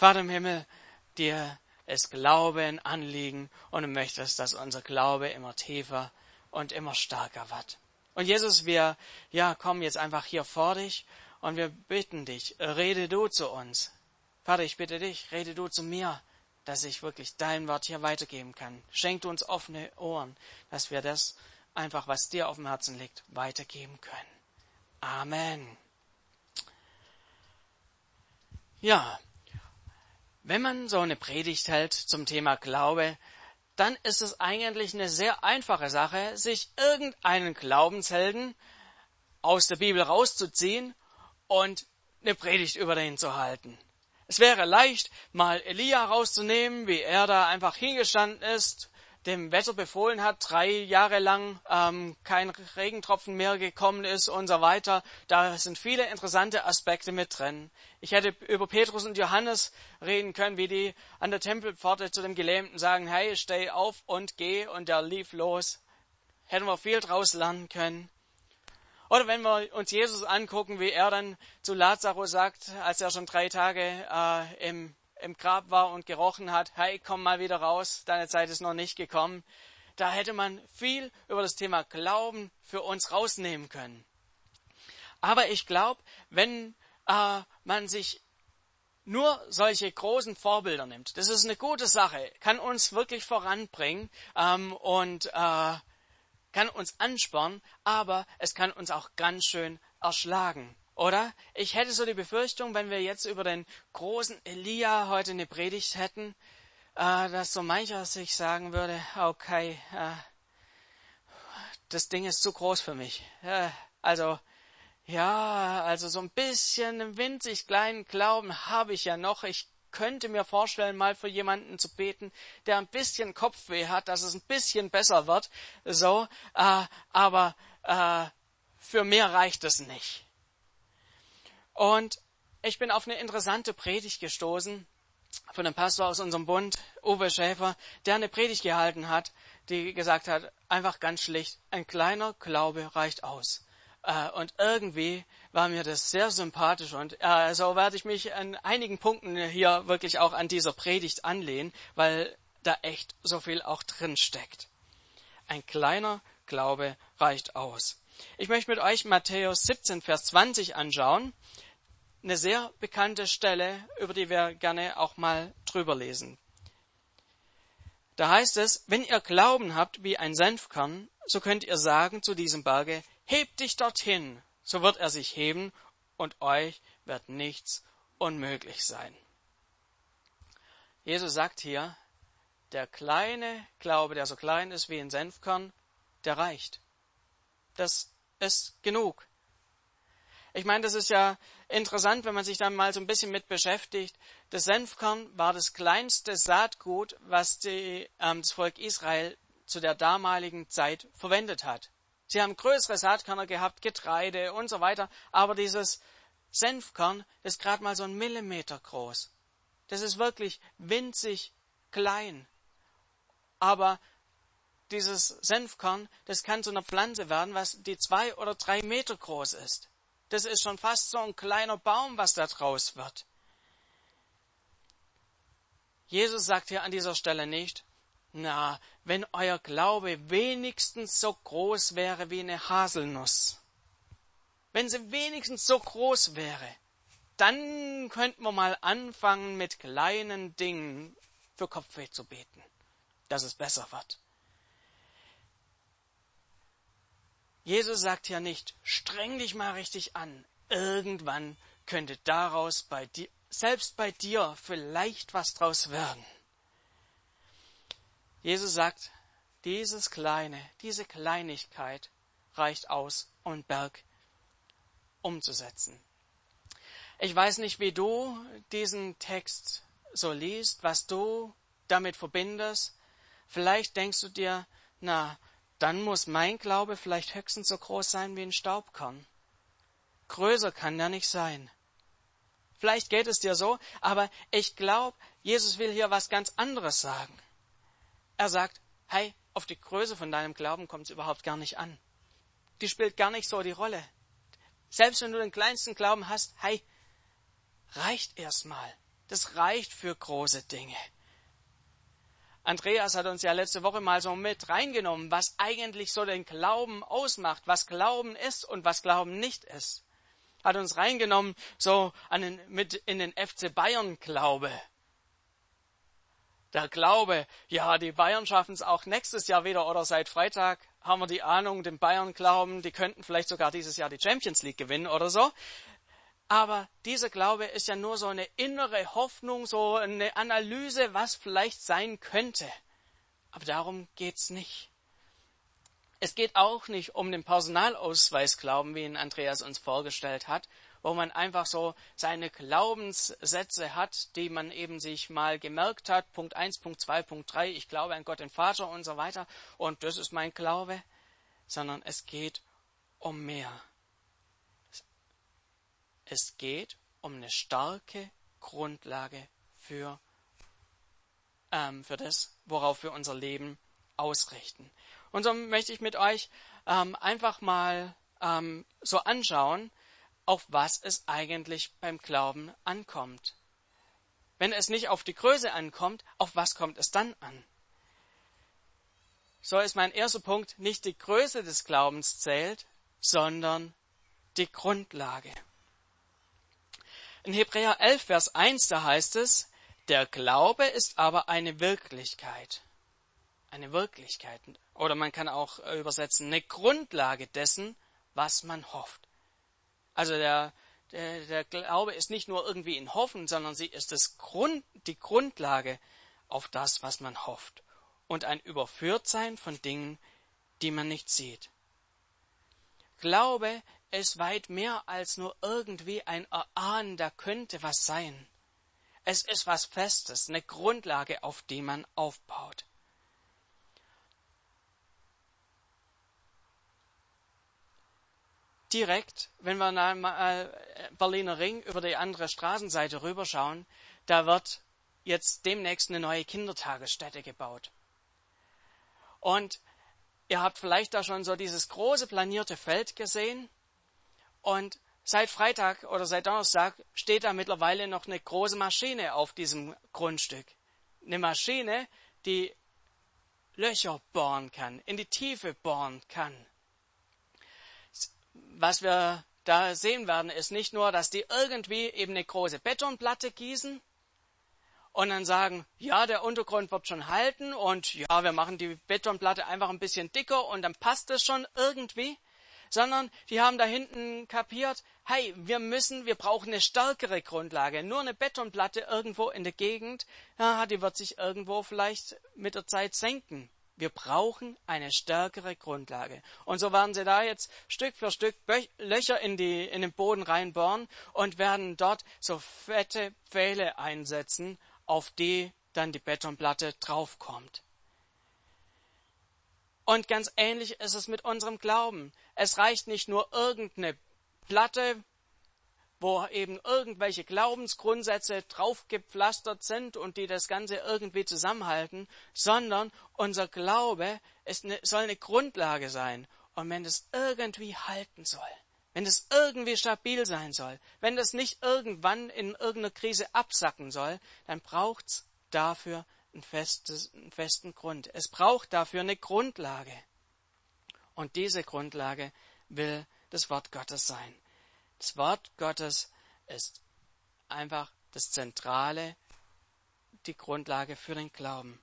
Vater im Himmel, dir ist Glaube ein Anliegen und du möchtest, dass unser Glaube immer tiefer und immer stärker wird. Und Jesus, wir ja, kommen jetzt einfach hier vor dich und wir bitten dich, rede du zu uns. Vater, ich bitte dich, rede du zu mir, dass ich wirklich dein Wort hier weitergeben kann. Schenk du uns offene Ohren, dass wir das einfach, was dir auf dem Herzen liegt, weitergeben können. Amen. Ja, wenn man so eine Predigt hält zum Thema Glaube, dann ist es eigentlich eine sehr einfache Sache, sich irgendeinen Glaubenshelden aus der Bibel rauszuziehen und eine Predigt über den zu halten. Es wäre leicht, mal Elia rauszunehmen, wie er da einfach hingestanden ist dem Wetter befohlen hat, drei Jahre lang ähm, kein Regentropfen mehr gekommen ist und so weiter. Da sind viele interessante Aspekte mit drin. Ich hätte über Petrus und Johannes reden können, wie die an der Tempelpforte zu dem Gelähmten sagen, hey, steh auf und geh, und der lief los. Hätten wir viel draus lernen können. Oder wenn wir uns Jesus angucken, wie er dann zu Lazarus sagt, als er schon drei Tage äh, im im Grab war und gerochen hat, hey, komm mal wieder raus, deine Zeit ist noch nicht gekommen. Da hätte man viel über das Thema Glauben für uns rausnehmen können. Aber ich glaube, wenn äh, man sich nur solche großen Vorbilder nimmt, das ist eine gute Sache, kann uns wirklich voranbringen ähm, und äh, kann uns anspornen, aber es kann uns auch ganz schön erschlagen. Oder? Ich hätte so die Befürchtung, wenn wir jetzt über den großen Elia heute eine Predigt hätten, äh, dass so mancher sich sagen würde, okay, äh, das Ding ist zu groß für mich. Äh, also, ja, also so ein bisschen winzig kleinen Glauben habe ich ja noch. Ich könnte mir vorstellen, mal für jemanden zu beten, der ein bisschen Kopfweh hat, dass es ein bisschen besser wird. So, aber für mehr reicht es nicht. Und ich bin auf eine interessante Predigt gestoßen von einem Pastor aus unserem Bund, Uwe Schäfer, der eine Predigt gehalten hat, die gesagt hat, einfach ganz schlicht, ein kleiner Glaube reicht aus. Äh, und irgendwie war mir das sehr sympathisch und äh, so werde ich mich an einigen Punkten hier wirklich auch an dieser Predigt anlehnen, weil da echt so viel auch drin steckt. Ein kleiner Glaube reicht aus. Ich möchte mit euch Matthäus 17, Vers 20 anschauen eine sehr bekannte Stelle, über die wir gerne auch mal drüber lesen. Da heißt es, wenn ihr Glauben habt wie ein Senfkern, so könnt ihr sagen zu diesem Berge, heb dich dorthin, so wird er sich heben und euch wird nichts unmöglich sein. Jesus sagt hier, der kleine Glaube, der so klein ist wie ein Senfkern, der reicht. Das ist genug. Ich meine, das ist ja interessant, wenn man sich da mal so ein bisschen mit beschäftigt. Das Senfkorn war das kleinste Saatgut, was die, ähm, das Volk Israel zu der damaligen Zeit verwendet hat. Sie haben größere Saatkörner gehabt, Getreide und so weiter, aber dieses Senfkorn ist gerade mal so ein Millimeter groß. Das ist wirklich winzig klein. Aber dieses Senfkorn, das kann zu einer Pflanze werden, was die zwei oder drei Meter groß ist. Das ist schon fast so ein kleiner Baum, was da draus wird. Jesus sagt hier an dieser Stelle nicht, na, wenn euer Glaube wenigstens so groß wäre wie eine Haselnuss, wenn sie wenigstens so groß wäre, dann könnten wir mal anfangen mit kleinen Dingen für Kopfweh zu beten, dass es besser wird. Jesus sagt ja nicht, streng dich mal richtig an. Irgendwann könnte daraus bei dir, selbst bei dir vielleicht was draus werden. Jesus sagt, dieses kleine, diese Kleinigkeit reicht aus, um Berg umzusetzen. Ich weiß nicht, wie du diesen Text so liest, was du damit verbindest. Vielleicht denkst du dir, na, dann muss mein Glaube vielleicht höchstens so groß sein wie ein Staubkorn. Größer kann der nicht sein. Vielleicht geht es dir so, aber ich glaube, Jesus will hier was ganz anderes sagen. Er sagt, hey, auf die Größe von deinem Glauben kommt es überhaupt gar nicht an. Die spielt gar nicht so die Rolle. Selbst wenn du den kleinsten Glauben hast, hey, reicht erstmal. das reicht für große Dinge. Andreas hat uns ja letzte Woche mal so mit reingenommen, was eigentlich so den Glauben ausmacht, was Glauben ist und was Glauben nicht ist. Hat uns reingenommen so an den, mit in den FC Bayern Glaube. Der Glaube, ja, die Bayern schaffen es auch nächstes Jahr wieder oder seit Freitag haben wir die Ahnung, den Bayern glauben, die könnten vielleicht sogar dieses Jahr die Champions League gewinnen oder so. Aber dieser Glaube ist ja nur so eine innere Hoffnung, so eine Analyse, was vielleicht sein könnte. Aber darum geht's nicht. Es geht auch nicht um den Personalausweis Glauben, wie ihn Andreas uns vorgestellt hat, wo man einfach so seine Glaubenssätze hat, die man eben sich mal gemerkt hat. Punkt eins, Punkt zwei, Punkt drei. ich glaube an Gott den Vater und so weiter. Und das ist mein Glaube. Sondern es geht um mehr. Es geht um eine starke Grundlage für, ähm, für das, worauf wir unser Leben ausrichten. Und so möchte ich mit euch ähm, einfach mal ähm, so anschauen, auf was es eigentlich beim Glauben ankommt. Wenn es nicht auf die Größe ankommt, auf was kommt es dann an? So ist mein erster Punkt, nicht die Größe des Glaubens zählt, sondern die Grundlage. In Hebräer 11, Vers 1, da heißt es, der Glaube ist aber eine Wirklichkeit. Eine Wirklichkeit. Oder man kann auch übersetzen, eine Grundlage dessen, was man hofft. Also der, der, der Glaube ist nicht nur irgendwie in Hoffen, sondern sie ist das Grund, die Grundlage auf das, was man hofft. Und ein Überführtsein von Dingen, die man nicht sieht. Glaube ist weit mehr als nur irgendwie ein Erahnen, da könnte was sein. Es ist was Festes, eine Grundlage, auf die man aufbaut. Direkt, wenn wir mal äh, Berliner Ring über die andere Straßenseite rüberschauen, da wird jetzt demnächst eine neue Kindertagesstätte gebaut. Und ihr habt vielleicht da schon so dieses große planierte Feld gesehen. Und seit Freitag oder seit Donnerstag steht da mittlerweile noch eine große Maschine auf diesem Grundstück. Eine Maschine, die Löcher bohren kann, in die Tiefe bohren kann. Was wir da sehen werden, ist nicht nur, dass die irgendwie eben eine große Betonplatte gießen und dann sagen, ja, der Untergrund wird schon halten und ja, wir machen die Betonplatte einfach ein bisschen dicker und dann passt es schon irgendwie, sondern die haben da hinten kapiert, hey, wir müssen, wir brauchen eine stärkere Grundlage. Nur eine Betonplatte irgendwo in der Gegend, ja, die wird sich irgendwo vielleicht mit der Zeit senken. Wir brauchen eine stärkere Grundlage. Und so werden sie da jetzt Stück für Stück Löcher in, die, in den Boden reinbohren und werden dort so fette Pfähle einsetzen, auf die dann die Betonplatte draufkommt. Und ganz ähnlich ist es mit unserem Glauben. Es reicht nicht nur irgendeine Platte, wo eben irgendwelche Glaubensgrundsätze draufgepflastert sind und die das Ganze irgendwie zusammenhalten, sondern unser Glaube eine, soll eine Grundlage sein. Und wenn es irgendwie halten soll, wenn es irgendwie stabil sein soll, wenn das nicht irgendwann in irgendeiner Krise absacken soll, dann braucht's dafür einen, festes, einen festen Grund. Es braucht dafür eine Grundlage. Und diese Grundlage will das Wort Gottes sein. Das Wort Gottes ist einfach das Zentrale, die Grundlage für den Glauben.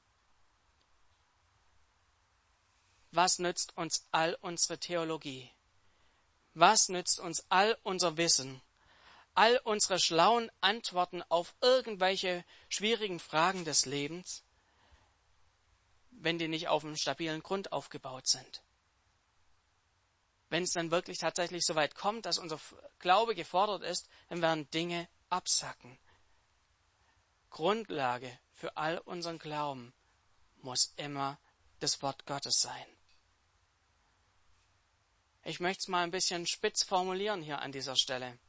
Was nützt uns all unsere Theologie? Was nützt uns all unser Wissen? All unsere schlauen Antworten auf irgendwelche schwierigen Fragen des Lebens, wenn die nicht auf einem stabilen Grund aufgebaut sind. Wenn es dann wirklich tatsächlich so weit kommt, dass unser Glaube gefordert ist, dann werden Dinge absacken. Grundlage für all unseren Glauben muss immer das Wort Gottes sein. Ich möchte es mal ein bisschen spitz formulieren hier an dieser Stelle.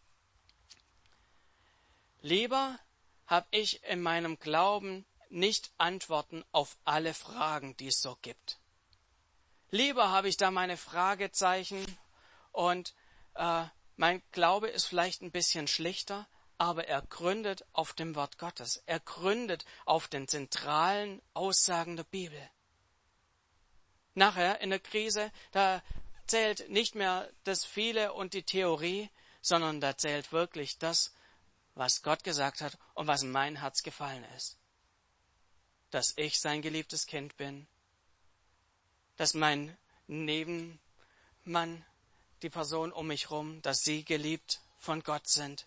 Lieber habe ich in meinem Glauben nicht Antworten auf alle Fragen, die es so gibt. Lieber habe ich da meine Fragezeichen und äh, mein Glaube ist vielleicht ein bisschen schlichter, aber er gründet auf dem Wort Gottes. Er gründet auf den zentralen Aussagen der Bibel. Nachher in der Krise, da zählt nicht mehr das Viele und die Theorie, sondern da zählt wirklich das, was Gott gesagt hat und was in mein Herz gefallen ist. Dass ich sein geliebtes Kind bin, dass mein Nebenmann, die Person um mich rum, dass sie geliebt von Gott sind.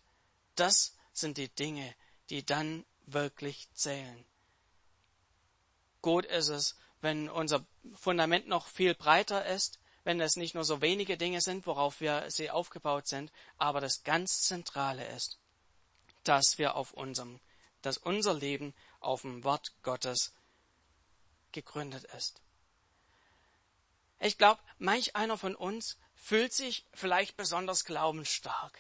Das sind die Dinge, die dann wirklich zählen. Gut ist es, wenn unser Fundament noch viel breiter ist, wenn es nicht nur so wenige Dinge sind, worauf wir sie aufgebaut sind, aber das ganz Zentrale ist, dass wir auf unserem, dass unser Leben auf dem Wort Gottes gegründet ist. Ich glaube, manch einer von uns fühlt sich vielleicht besonders glaubensstark.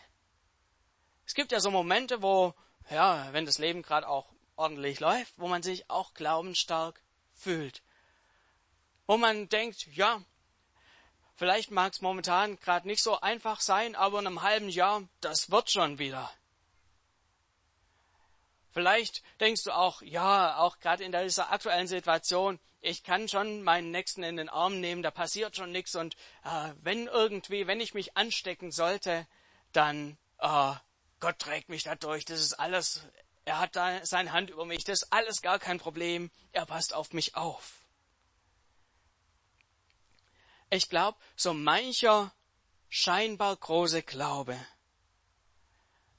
Es gibt ja so Momente, wo, ja, wenn das Leben gerade auch ordentlich läuft, wo man sich auch glaubensstark fühlt. Wo man denkt, ja, vielleicht mag es momentan gerade nicht so einfach sein, aber in einem halben Jahr, das wird schon wieder. Vielleicht denkst du auch, ja, auch gerade in dieser aktuellen Situation, ich kann schon meinen Nächsten in den Arm nehmen, da passiert schon nichts und äh, wenn irgendwie, wenn ich mich anstecken sollte, dann äh, Gott trägt mich da durch, das ist alles, er hat da seine Hand über mich, das ist alles gar kein Problem, er passt auf mich auf. Ich glaube, so mancher scheinbar große Glaube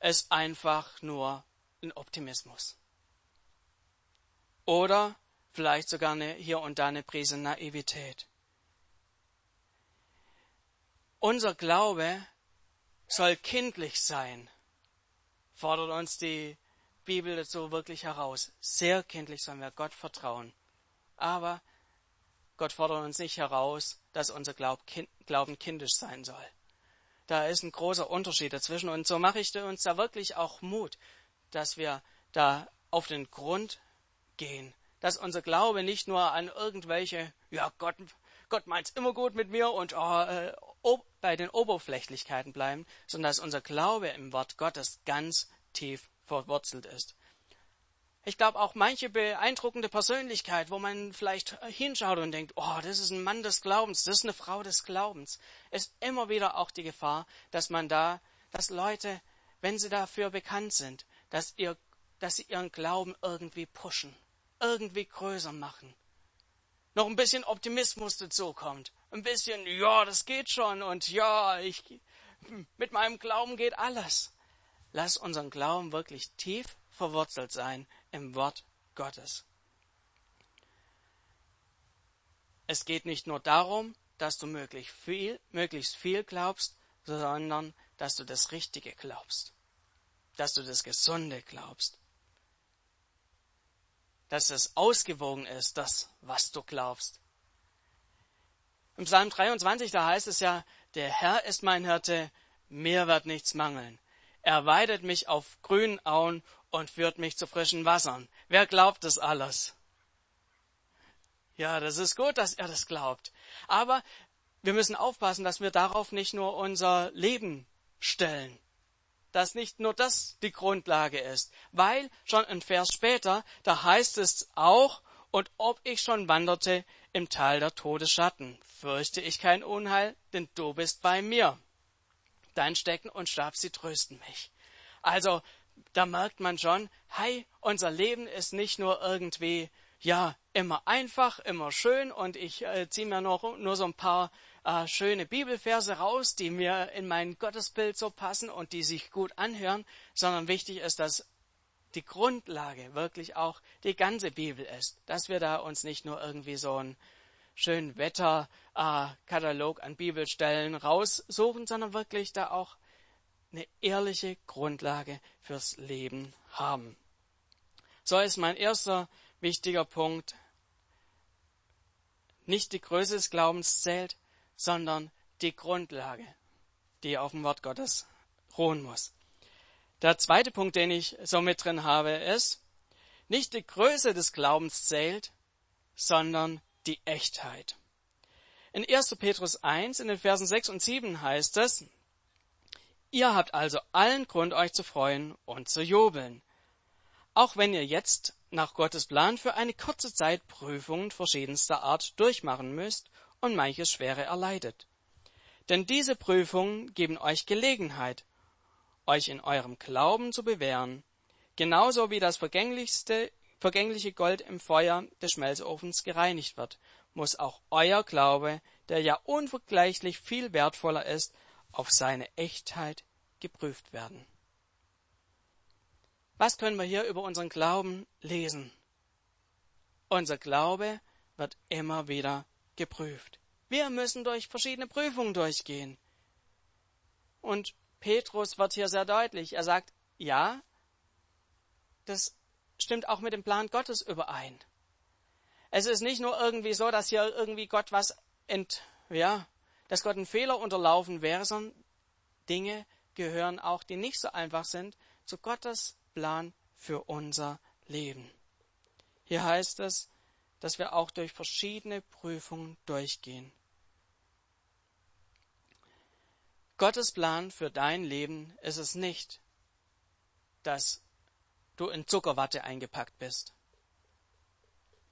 ist einfach nur ein Optimismus. Oder vielleicht sogar eine, hier und da eine Prise Naivität. Unser Glaube soll kindlich sein, fordert uns die Bibel dazu wirklich heraus. Sehr kindlich sollen wir Gott vertrauen. Aber Gott fordert uns nicht heraus, dass unser Glauben kindisch sein soll. Da ist ein großer Unterschied dazwischen und so mache ich uns da wirklich auch Mut, dass wir da auf den Grund gehen, dass unser Glaube nicht nur an irgendwelche, ja, Gott, Gott meint's immer gut mit mir und oh, äh, bei den Oberflächlichkeiten bleiben, sondern dass unser Glaube im Wort Gottes ganz tief verwurzelt ist. Ich glaube auch manche beeindruckende Persönlichkeit, wo man vielleicht hinschaut und denkt, oh, das ist ein Mann des Glaubens, das ist eine Frau des Glaubens, ist immer wieder auch die Gefahr, dass man da, dass Leute, wenn sie dafür bekannt sind, dass, ihr, dass sie ihren Glauben irgendwie pushen, irgendwie größer machen. Noch ein bisschen Optimismus dazu kommt. Ein bisschen, ja, das geht schon und ja, ich, mit meinem Glauben geht alles. Lass unseren Glauben wirklich tief verwurzelt sein im Wort Gottes. Es geht nicht nur darum, dass du möglichst viel, möglichst viel glaubst, sondern dass du das Richtige glaubst dass du das Gesunde glaubst. Dass es ausgewogen ist, das, was du glaubst. Im Psalm 23, da heißt es ja, der Herr ist mein Hirte, mir wird nichts mangeln. Er weidet mich auf grünen Auen und führt mich zu frischen Wassern. Wer glaubt das alles? Ja, das ist gut, dass er das glaubt. Aber wir müssen aufpassen, dass wir darauf nicht nur unser Leben stellen dass nicht nur das die Grundlage ist, weil schon ein Vers später, da heißt es auch, und ob ich schon wanderte im Tal der Todesschatten, fürchte ich kein Unheil, denn du bist bei mir. Dein Stecken und Stab, sie trösten mich. Also, da merkt man schon, hey, unser Leben ist nicht nur irgendwie, ja, immer einfach, immer schön und ich äh, ziehe mir noch, nur so ein paar äh, schöne Bibelverse raus, die mir in mein Gottesbild so passen und die sich gut anhören, sondern wichtig ist, dass die Grundlage wirklich auch die ganze Bibel ist, dass wir da uns nicht nur irgendwie so einen schönen Wetterkatalog äh, an Bibelstellen raussuchen, sondern wirklich da auch eine ehrliche Grundlage fürs Leben haben. So ist mein erster wichtiger Punkt. Nicht die Größe des Glaubens zählt, sondern die Grundlage, die auf dem Wort Gottes ruhen muss. Der zweite Punkt, den ich so mit drin habe, ist, nicht die Größe des Glaubens zählt, sondern die Echtheit. In 1. Petrus 1, in den Versen 6 und 7 heißt es, Ihr habt also allen Grund, euch zu freuen und zu jubeln. Auch wenn ihr jetzt nach Gottes Plan für eine kurze Zeit Prüfungen verschiedenster Art durchmachen müsst und manches Schwere erleidet. Denn diese Prüfungen geben euch Gelegenheit, euch in eurem Glauben zu bewähren, genauso wie das vergänglichste, vergängliche Gold im Feuer des Schmelzofens gereinigt wird, muss auch euer Glaube, der ja unvergleichlich viel wertvoller ist, auf seine Echtheit geprüft werden. Was können wir hier über unseren Glauben lesen? Unser Glaube wird immer wieder geprüft. Wir müssen durch verschiedene Prüfungen durchgehen. Und Petrus wird hier sehr deutlich. Er sagt, ja, das stimmt auch mit dem Plan Gottes überein. Es ist nicht nur irgendwie so, dass hier irgendwie Gott was ent, ja, dass Gott einen Fehler unterlaufen wäre, sondern Dinge gehören auch, die nicht so einfach sind, zu Gottes Plan für unser Leben. Hier heißt es, dass wir auch durch verschiedene Prüfungen durchgehen. Gottes Plan für dein Leben ist es nicht, dass du in Zuckerwatte eingepackt bist.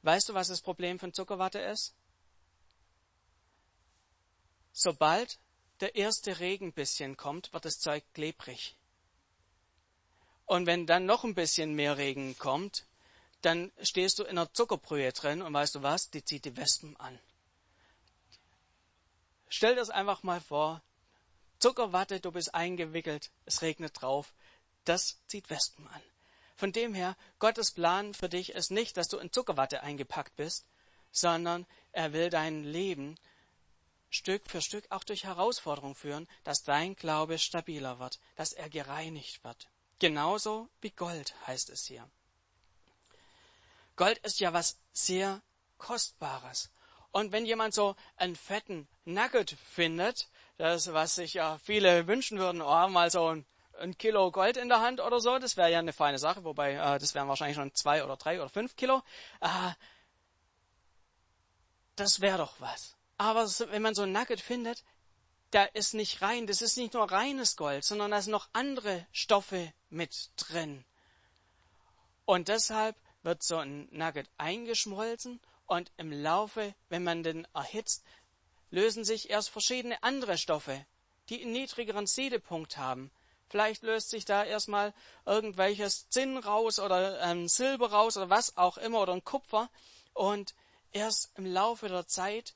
Weißt du, was das Problem von Zuckerwatte ist? Sobald der erste Regen bisschen kommt, wird das Zeug klebrig. Und wenn dann noch ein bisschen mehr Regen kommt, dann stehst du in einer Zuckerbrühe drin und weißt du was, die zieht die Wespen an. Stell dir das einfach mal vor, Zuckerwatte, du bist eingewickelt, es regnet drauf. Das zieht Wespen an. Von dem her, Gottes Plan für dich ist nicht, dass du in Zuckerwatte eingepackt bist, sondern er will dein Leben Stück für Stück auch durch Herausforderungen führen, dass dein Glaube stabiler wird, dass er gereinigt wird. Genauso wie Gold heißt es hier. Gold ist ja was sehr Kostbares. Und wenn jemand so einen fetten Nugget findet, das, was sich ja viele wünschen würden, oh, mal so ein, ein Kilo Gold in der Hand oder so, das wäre ja eine feine Sache, wobei äh, das wären wahrscheinlich schon zwei oder drei oder fünf Kilo. Äh, das wäre doch was. Aber wenn man so ein Nugget findet, da ist nicht rein, das ist nicht nur reines Gold, sondern da sind noch andere Stoffe mit drin. Und deshalb wird so ein Nugget eingeschmolzen und im Laufe, wenn man den erhitzt, lösen sich erst verschiedene andere Stoffe, die einen niedrigeren Siedepunkt haben. Vielleicht löst sich da erstmal irgendwelches Zinn raus oder ähm, Silber raus oder was auch immer oder ein Kupfer und erst im Laufe der Zeit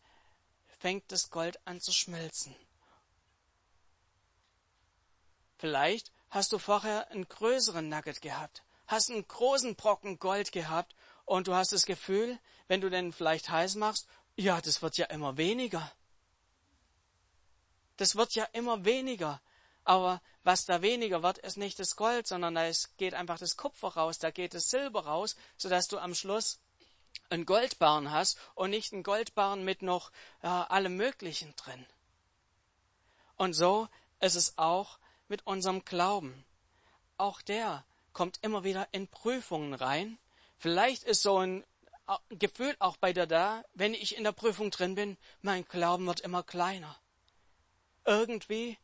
fängt das Gold an zu schmelzen. Vielleicht hast du vorher einen größeren Nugget gehabt, hast einen großen Brocken Gold gehabt und du hast das Gefühl, wenn du den vielleicht heiß machst, ja, das wird ja immer weniger. Das wird ja immer weniger. Aber was da weniger wird, ist nicht das Gold, sondern da geht einfach das Kupfer raus, da geht das Silber raus, sodass du am Schluss einen Goldbarren hast und nicht einen Goldbarren mit noch äh, allem Möglichen drin. Und so ist es auch mit unserem Glauben. Auch der kommt immer wieder in Prüfungen rein. Vielleicht ist so ein äh, Gefühl auch bei dir da, wenn ich in der Prüfung drin bin, mein Glauben wird immer kleiner irgendwie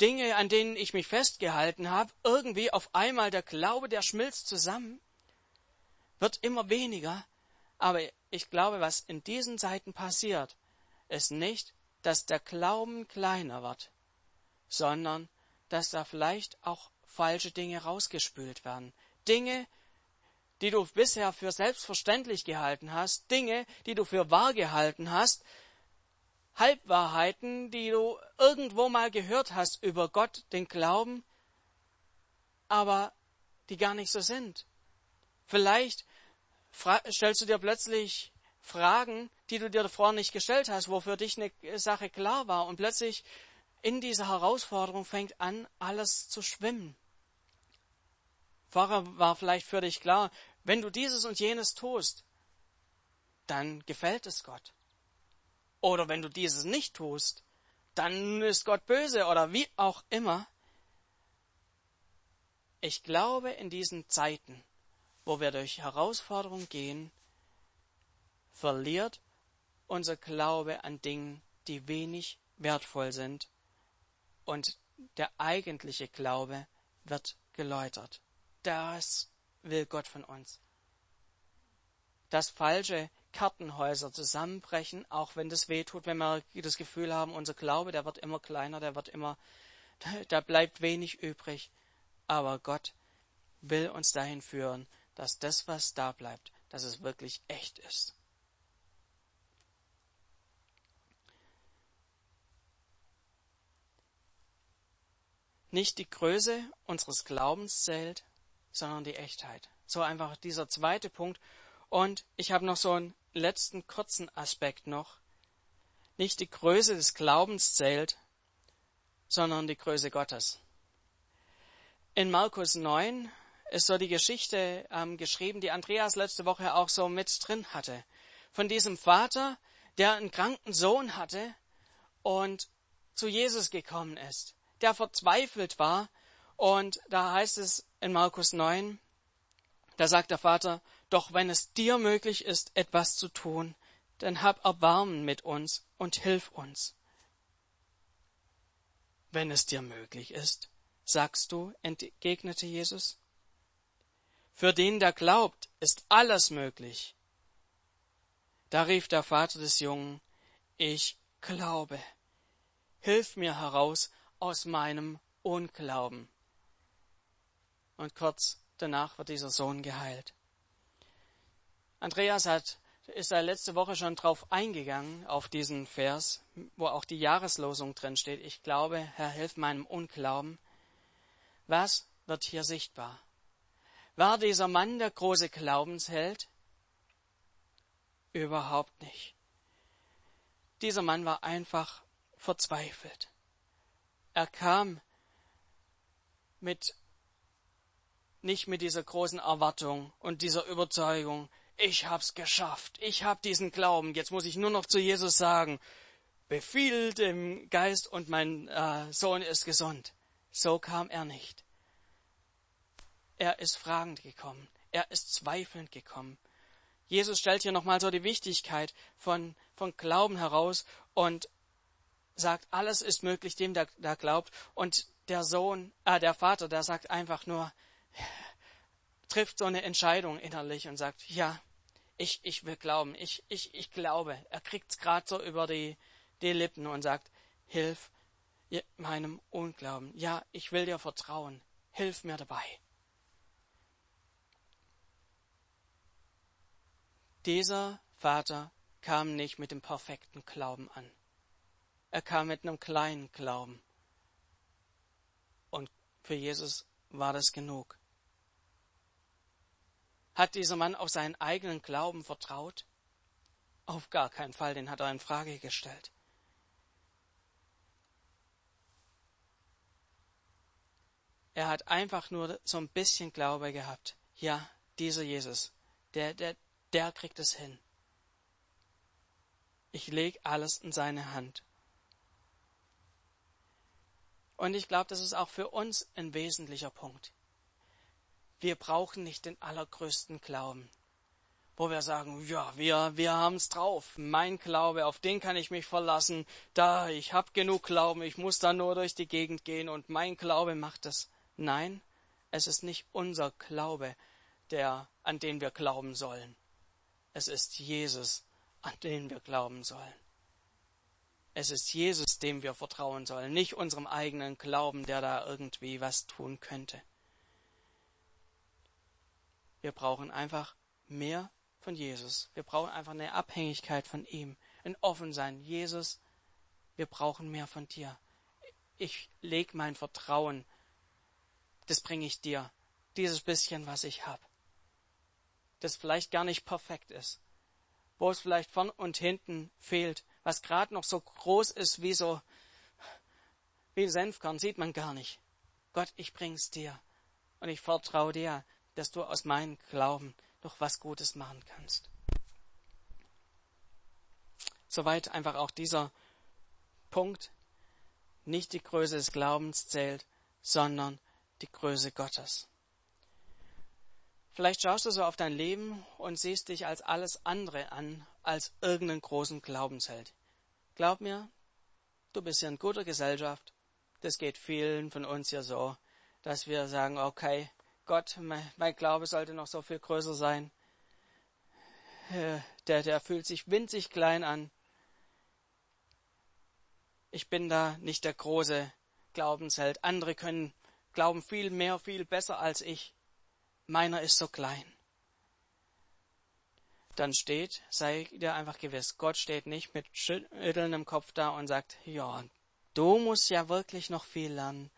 Dinge, an denen ich mich festgehalten habe, irgendwie auf einmal der Glaube, der schmilzt zusammen, wird immer weniger. Aber ich glaube, was in diesen Zeiten passiert, ist nicht, dass der Glauben kleiner wird, sondern dass da vielleicht auch falsche Dinge rausgespült werden. Dinge, die du bisher für selbstverständlich gehalten hast, Dinge, die du für wahr gehalten hast, Halbwahrheiten, die du irgendwo mal gehört hast über Gott, den Glauben, aber die gar nicht so sind. Vielleicht stellst du dir plötzlich Fragen, die du dir davor nicht gestellt hast, wo für dich eine Sache klar war und plötzlich in dieser Herausforderung fängt an, alles zu schwimmen. Vorher war vielleicht für dich klar, wenn du dieses und jenes tust, dann gefällt es Gott. Oder wenn du dieses nicht tust, dann ist Gott böse oder wie auch immer. Ich glaube, in diesen Zeiten, wo wir durch Herausforderungen gehen, verliert unser Glaube an Dingen, die wenig wertvoll sind und der eigentliche Glaube wird geläutert. Das will Gott von uns. Dass falsche Kartenhäuser zusammenbrechen, auch wenn das wehtut, wenn wir das Gefühl haben, unser Glaube, der wird immer kleiner, der wird immer, da bleibt wenig übrig. Aber Gott will uns dahin führen, dass das, was da bleibt, dass es wirklich echt ist. Nicht die Größe unseres Glaubens zählt, sondern die Echtheit. So einfach dieser zweite Punkt. Und ich habe noch so einen letzten kurzen Aspekt noch. Nicht die Größe des Glaubens zählt, sondern die Größe Gottes. In Markus 9 ist so die Geschichte ähm, geschrieben, die Andreas letzte Woche auch so mit drin hatte. Von diesem Vater, der einen kranken Sohn hatte und zu Jesus gekommen ist der verzweifelt war. Und da heißt es in Markus 9, da sagt der Vater, doch wenn es dir möglich ist, etwas zu tun, dann hab Erbarmen mit uns und hilf uns. Wenn es dir möglich ist, sagst du, entgegnete Jesus. Für den, der glaubt, ist alles möglich. Da rief der Vater des Jungen, ich glaube. Hilf mir heraus aus meinem Unglauben. Und kurz danach wird dieser Sohn geheilt. Andreas hat, ist da letzte Woche schon drauf eingegangen, auf diesen Vers, wo auch die Jahreslosung drin steht. Ich glaube, Herr, hilf meinem Unglauben. Was wird hier sichtbar? War dieser Mann der große Glaubensheld? Überhaupt nicht. Dieser Mann war einfach verzweifelt. Er kam mit nicht mit dieser großen Erwartung und dieser Überzeugung, ich hab's geschafft, ich hab diesen Glauben, jetzt muss ich nur noch zu Jesus sagen, befiehl dem Geist und mein äh, Sohn ist gesund. So kam er nicht. Er ist fragend gekommen, er ist zweifelnd gekommen. Jesus stellt hier nochmal so die Wichtigkeit von, von Glauben heraus und sagt, alles ist möglich dem, der, der glaubt. Und der Sohn, äh, der Vater, der sagt einfach nur, trifft so eine Entscheidung innerlich und sagt, ja, ich, ich will glauben, ich, ich, ich glaube. Er kriegt es gerade so über die, die Lippen und sagt, hilf meinem Unglauben. Ja, ich will dir vertrauen. Hilf mir dabei. Dieser Vater kam nicht mit dem perfekten Glauben an. Er kam mit einem kleinen Glauben. Und für Jesus war das genug. Hat dieser Mann auf seinen eigenen Glauben vertraut? Auf gar keinen Fall, den hat er in Frage gestellt. Er hat einfach nur so ein bisschen Glaube gehabt. Ja, dieser Jesus, der, der, der kriegt es hin. Ich lege alles in seine Hand. Und ich glaube, das ist auch für uns ein wesentlicher Punkt. Wir brauchen nicht den allergrößten Glauben, wo wir sagen, ja, wir, wir haben es drauf. Mein Glaube, auf den kann ich mich verlassen. Da, ich habe genug Glauben, ich muss da nur durch die Gegend gehen und mein Glaube macht es. Nein, es ist nicht unser Glaube, der, an den wir glauben sollen. Es ist Jesus, an den wir glauben sollen. Es ist Jesus, dem wir vertrauen sollen, nicht unserem eigenen Glauben, der da irgendwie was tun könnte. Wir brauchen einfach mehr von Jesus. Wir brauchen einfach eine Abhängigkeit von ihm, ein Offensein. Jesus, wir brauchen mehr von dir. Ich leg mein Vertrauen, das bringe ich dir, dieses bisschen, was ich habe, das vielleicht gar nicht perfekt ist, wo es vielleicht vorn und hinten fehlt, was gerade noch so groß ist wie so wie ein Senfkorn, sieht man gar nicht. Gott, ich bring's dir und ich vertraue dir, dass du aus meinem Glauben noch was Gutes machen kannst. Soweit einfach auch dieser Punkt. Nicht die Größe des Glaubens zählt, sondern die Größe Gottes. Vielleicht schaust du so auf dein Leben und siehst dich als alles andere an, als irgendeinen großen Glaubensheld. Glaub mir, du bist hier in guter Gesellschaft. das geht vielen von uns ja so, dass wir sagen, okay, Gott, mein, mein Glaube sollte noch so viel größer sein. Äh, der, der fühlt sich winzig klein an. Ich bin da nicht der große Glaubensheld. Andere können glauben viel mehr, viel besser als ich. Meiner ist so klein. Dann steht, sei dir einfach gewiss, Gott steht nicht mit schüttelndem Kopf da und sagt, ja, du musst ja wirklich noch viel lernen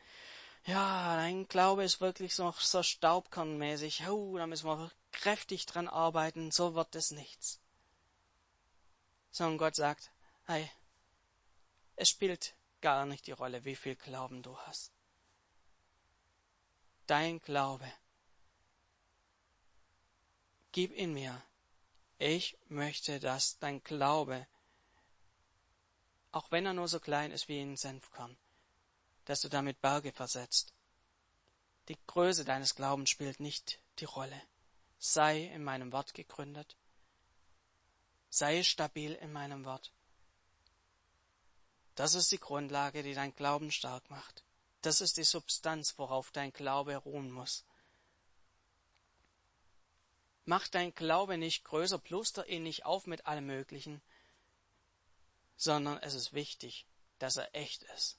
ja, dein Glaube ist wirklich noch so staubkernmäßig, oh, da müssen wir kräftig dran arbeiten, so wird es nichts. Sondern Gott sagt, hey, es spielt gar nicht die Rolle, wie viel Glauben du hast. Dein Glaube, gib ihn mir. Ich möchte, dass dein Glaube, auch wenn er nur so klein ist wie ein Senfkorn, dass du damit Berge versetzt. Die Größe deines Glaubens spielt nicht die Rolle. Sei in meinem Wort gegründet. Sei stabil in meinem Wort. Das ist die Grundlage, die dein Glauben stark macht. Das ist die Substanz, worauf dein Glaube ruhen muss. Mach dein Glaube nicht größer, pluster ihn nicht auf mit allem Möglichen, sondern es ist wichtig, dass er echt ist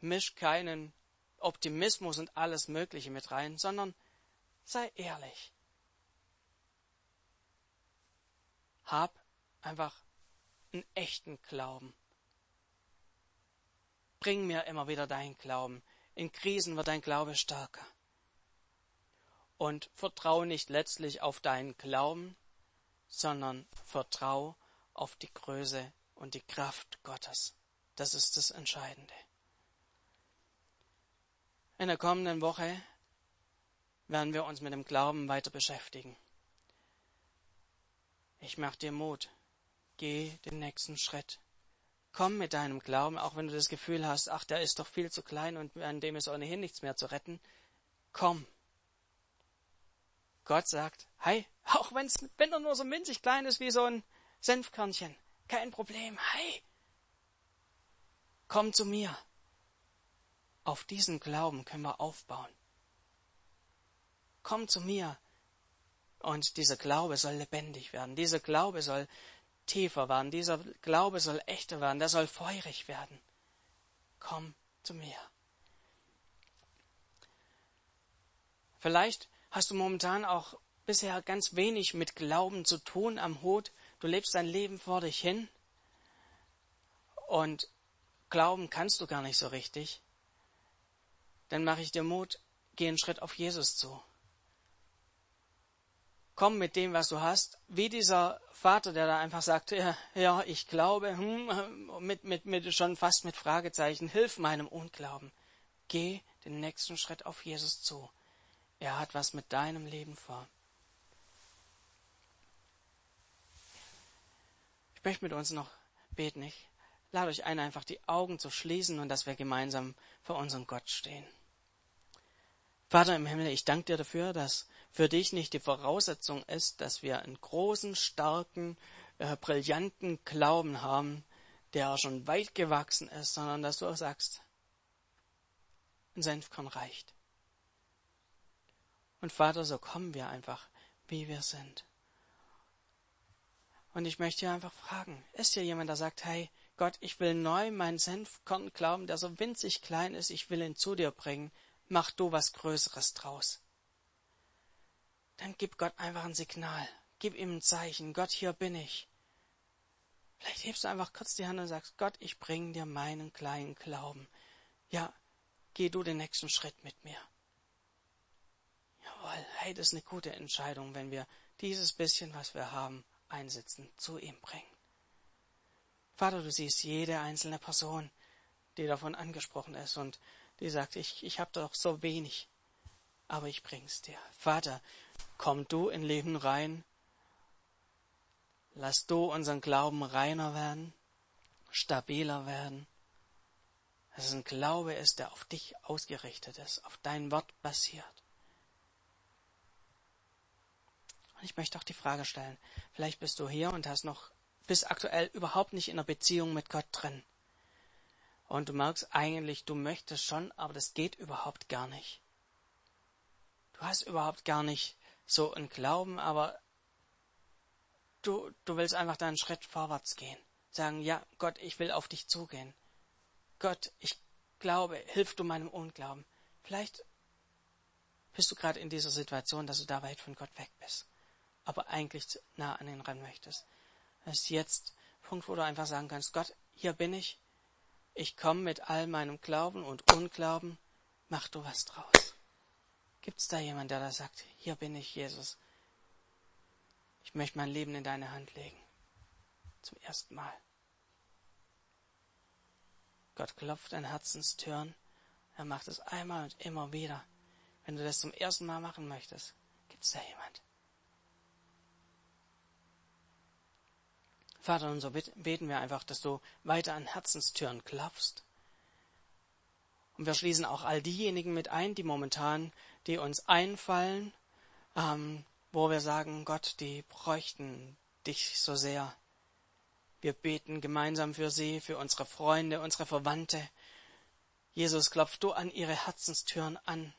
misch keinen Optimismus und alles Mögliche mit rein, sondern sei ehrlich. Hab einfach einen echten Glauben. Bring mir immer wieder deinen Glauben. In Krisen wird dein Glaube stärker. Und vertrau nicht letztlich auf deinen Glauben, sondern vertrau auf die Größe und die Kraft Gottes. Das ist das Entscheidende. In der kommenden Woche werden wir uns mit dem Glauben weiter beschäftigen. Ich mach dir Mut. Geh den nächsten Schritt. Komm mit deinem Glauben, auch wenn du das Gefühl hast, ach, der ist doch viel zu klein und an dem ist ohnehin nichts mehr zu retten. Komm. Gott sagt, hey, auch wenn's, wenn er nur so winzig klein ist wie so ein Senfkörnchen, kein Problem, hey, komm zu mir. Auf diesen Glauben können wir aufbauen. Komm zu mir. Und dieser Glaube soll lebendig werden. Dieser Glaube soll tiefer werden. Dieser Glaube soll echter werden. Der soll feurig werden. Komm zu mir. Vielleicht hast du momentan auch bisher ganz wenig mit Glauben zu tun am Hut. Du lebst dein Leben vor dich hin. Und glauben kannst du gar nicht so richtig dann mache ich dir Mut, geh einen Schritt auf Jesus zu. Komm mit dem, was du hast, wie dieser Vater, der da einfach sagt, ja, ja ich glaube, hm, mit, mit, mit, schon fast mit Fragezeichen, hilf meinem Unglauben. Geh den nächsten Schritt auf Jesus zu. Er hat was mit deinem Leben vor. Ich möchte mit uns noch beten. Ich lade euch ein, einfach die Augen zu schließen und dass wir gemeinsam vor unserem Gott stehen. Vater im Himmel, ich danke dir dafür, dass für dich nicht die Voraussetzung ist, dass wir einen großen, starken, äh, brillanten Glauben haben, der schon weit gewachsen ist, sondern dass du auch sagst, ein Senfkorn reicht. Und Vater, so kommen wir einfach, wie wir sind. Und ich möchte dir einfach fragen, ist hier jemand, der sagt, hey, Gott, ich will neu meinen Senfkorn glauben, der so winzig klein ist, ich will ihn zu dir bringen, mach du was Größeres draus. Dann gib Gott einfach ein Signal. Gib ihm ein Zeichen. Gott, hier bin ich. Vielleicht hebst du einfach kurz die Hand und sagst, Gott, ich bring dir meinen kleinen Glauben. Ja, geh du den nächsten Schritt mit mir. Jawohl, hey, das ist eine gute Entscheidung, wenn wir dieses bisschen, was wir haben, einsetzen, zu ihm bringen. Vater, du siehst jede einzelne Person, die davon angesprochen ist und die sagt, ich, ich habe doch so wenig, aber ich bring's dir. Vater, komm du in Leben rein, lass du unseren Glauben reiner werden, stabiler werden, dass es ein Glaube ist, der auf dich ausgerichtet ist, auf dein Wort basiert. Und ich möchte auch die Frage stellen, vielleicht bist du hier und hast noch bis aktuell überhaupt nicht in einer Beziehung mit Gott drin. und du merkst eigentlich, du möchtest schon, aber das geht überhaupt gar nicht. Du hast überhaupt gar nicht so einen Glauben, aber du, du willst einfach da einen Schritt vorwärts gehen. Sagen, ja, Gott, ich will auf dich zugehen. Gott, ich glaube, hilf du meinem Unglauben. Vielleicht bist du gerade in dieser Situation, dass du da weit von Gott weg bist, aber eigentlich nah an ihn ran möchtest. Das ist jetzt Punkt, wo du einfach sagen kannst, Gott, hier bin ich, ich komme mit all meinem Glauben und Unglauben, mach du was draus. Gibt es da jemand, der da sagt, hier bin ich, Jesus, ich möchte mein Leben in deine Hand legen. Zum ersten Mal. Gott klopft an Herzenstüren. Er macht es einmal und immer wieder. Wenn du das zum ersten Mal machen möchtest, gibt es da jemand? Vater, und so beten wir einfach, dass du weiter an Herzenstüren klopfst. Und wir schließen auch all diejenigen mit ein, die momentan, die uns einfallen, ähm, wo wir sagen, Gott, die bräuchten dich so sehr. Wir beten gemeinsam für sie, für unsere Freunde, unsere Verwandte. Jesus, klopf du an ihre Herzenstüren an,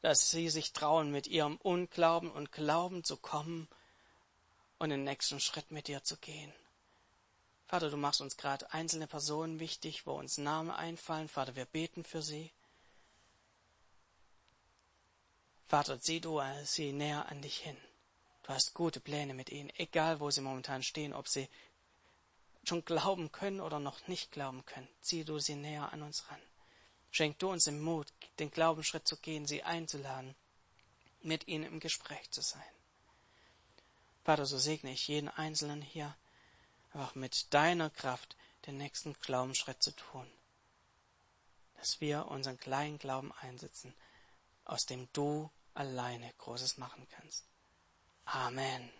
dass sie sich trauen, mit ihrem Unglauben und Glauben zu kommen und den nächsten Schritt mit dir zu gehen. Vater, du machst uns gerade einzelne Personen wichtig, wo uns Namen einfallen. Vater, wir beten für sie. Vater, zieh du sie näher an dich hin. Du hast gute Pläne mit ihnen, egal wo sie momentan stehen, ob sie schon glauben können oder noch nicht glauben können. Zieh du sie näher an uns ran. Schenk du uns den Mut, den Glaubensschritt zu gehen, sie einzuladen, mit ihnen im Gespräch zu sein. Vater, so segne ich jeden Einzelnen hier, einfach mit deiner Kraft den nächsten Glaubensschritt zu tun. Dass wir unseren kleinen Glauben einsetzen, aus dem du alleine Großes machen kannst. Amen.